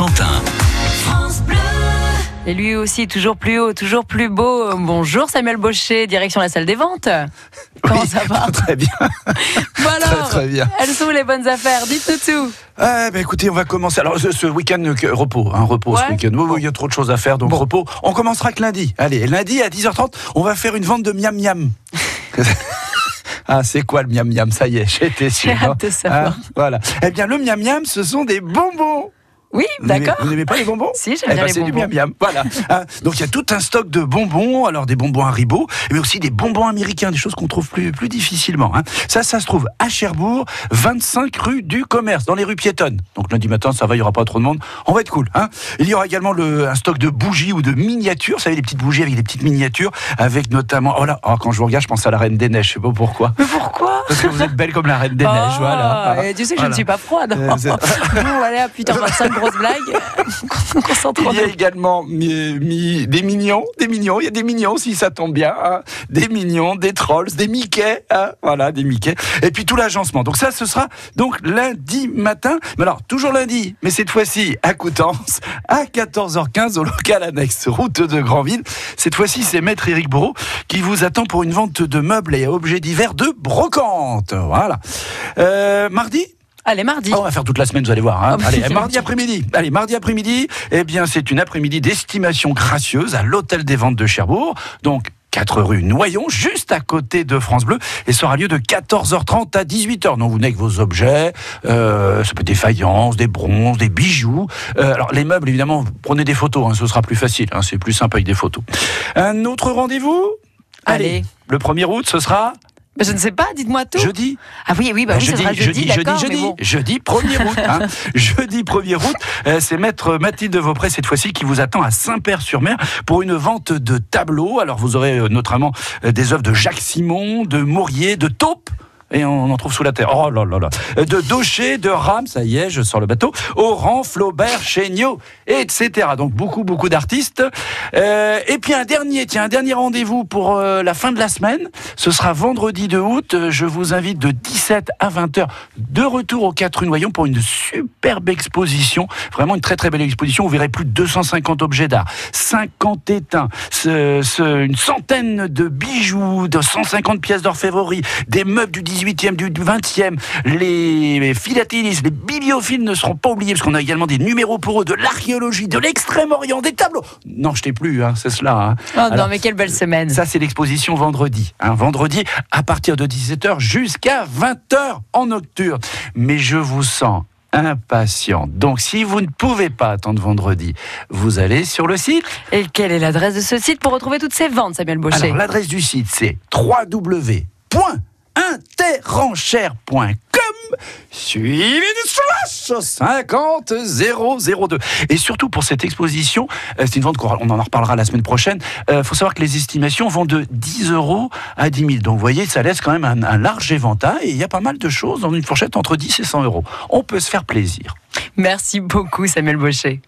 Cotentin. Et lui aussi, toujours plus haut, toujours plus beau. Bonjour Samuel Baucher, direction la salle des ventes. Comment Oui, ça va Très bien. Bon alors, très bien. elles sont les bonnes affaires Dites-nous tout. Ah, bah, écoutez, on va commencer. Alors, ce, ce week-end, repos, hein, repos Ouais. ce week-end. Oui, il y a trop de choses à faire, donc repos. On commencera que lundi. Allez, lundi à 10h30, on va faire une vente de miam miam. Ah, c'est quoi le miam miam? Ça y est, j'étais sûr. J'ai hâte de savoir. Hein, voilà. Eh bien, le miam miam, ce sont des bonbons. Oui, d'accord. Vous n'aimez pas les bonbons Si, j'aime Eh bien ben, les c'est du bonbons. miam miam. Voilà. Hein, donc il y a tout un stock de bonbons, alors des bonbons Haribo, mais aussi des bonbons américains, des choses qu'on trouve plus, plus difficilement. hein. Ça, ça se trouve à Cherbourg, 25 rue du Commerce, dans les rues piétonnes. Donc lundi matin, ça va, il n'y aura pas trop de monde. On va être cool. Hein. Il y aura également le, un stock de bougies ou de miniatures. Vous savez, les petites bougies avec des petites miniatures, avec notamment. Oh là, oh, quand je vous regarde, je pense à la Reine des Neiges. Je sais pas pourquoi. Mais pourquoi Parce que vous êtes belle comme la Reine des Neiges. Oh, Voilà. et tu sais que je ne suis pas froide. Euh, bon, allez, à 8h25, grosse blague. Concentrons-nous. Il y a également mi- mi- des mignons, des mignons, il y a des mignons si ça tombe bien, hein. des mignons, des trolls, des Mickey, hein. voilà, des Mickey, et puis tout l'agencement. Donc ça, ce sera donc lundi matin, mais alors toujours lundi, mais cette fois-ci à Coutances, à 14h15 au local annexe, route de Grandville. Cette fois-ci, c'est Maître Éric Bourreau qui vous attend pour une vente de meubles et objets divers de brocante. Voilà. Euh, mardi Allez, mardi. ah, on va faire toute la semaine, vous allez voir. hein. Oh, Allez, mardi après-midi. Allez, mardi après-midi, eh bien, c'est une après-midi d'estimation gracieuse à l'hôtel des ventes de Cherbourg. Donc, 4 rue Noyon, juste à côté de France Bleu, et ça aura lieu de 14h30 à 18h. Donc vous venez avec vos objets, euh, ça peut être des faïences, des bronzes, des bijoux. Euh, alors les meubles, évidemment, prenez des photos, hein, ce sera plus facile, hein, c'est plus sympa avec des photos. Un autre rendez-vous? Allez. Le 1er août, ce sera Mais je ne sais pas, dites-moi tout. jeudi. Ah oui, oui, bah oui, jeudi, jeudi, jeudi, jeudi, jeudi, bon. jeudi 1er août. hein. jeudi 1er août, euh, c'est maître Mathilde Vaupré cette fois-ci qui vous attend à Saint-Père-sur-Mer pour une vente de tableaux. Alors vous aurez euh, notamment euh, des œuvres de Jacques Simon, de Maurier, de Taupe. Et on en trouve sous la terre. Oh là là là. De Daucher, de Rame, ça y est, je sors le bateau. Oran, Flaubert, Chéniaud, etc. Donc beaucoup, beaucoup d'artistes. Euh, et puis un dernier, tiens, un dernier rendez-vous pour euh, la fin de la semaine. Ce sera vendredi 2 août. Je vous invite de 17 à 20 heures de retour au 4 rue Noyon pour une superbe exposition. Vraiment une très très belle exposition. Vous verrez plus de 250 objets d'art, 50 étains, ce- ce- une centaine de bijoux, de 150 pièces d'orfèvrerie, des meubles du 18e, du 20e, les philatélistes, les bibliophiles ne seront pas oubliés parce qu'on a également des numéros pour eux, de l'archéologie, de l'extrême-orient, des tableaux. Non, je t'ai plus, hein, c'est cela. hein. Oh Alors, non, mais quelle belle semaine. ça, c'est l'exposition vendredi. hein. vendredi, à partir de 17h jusqu'à 20h en nocturne. Mais je vous sens impatient. Donc, si vous ne pouvez pas attendre vendredi, vous allez sur le site. Et quelle est l'adresse de ce site pour retrouver toutes ces ventes, Samuel Baucher Alors, l'adresse du site, c'est www.interenchère.com suivi de slash 50002. Et surtout pour cette exposition, euh, c'est une vente qu'on on en reparlera la semaine prochaine. Il faut savoir que les estimations vont de 10 euros à 10 000. Donc vous voyez, ça laisse quand même un, large éventail et il y a pas mal de choses dans une fourchette entre 10 et 100 euros. On peut se faire plaisir. Merci beaucoup, Samuel Baucher.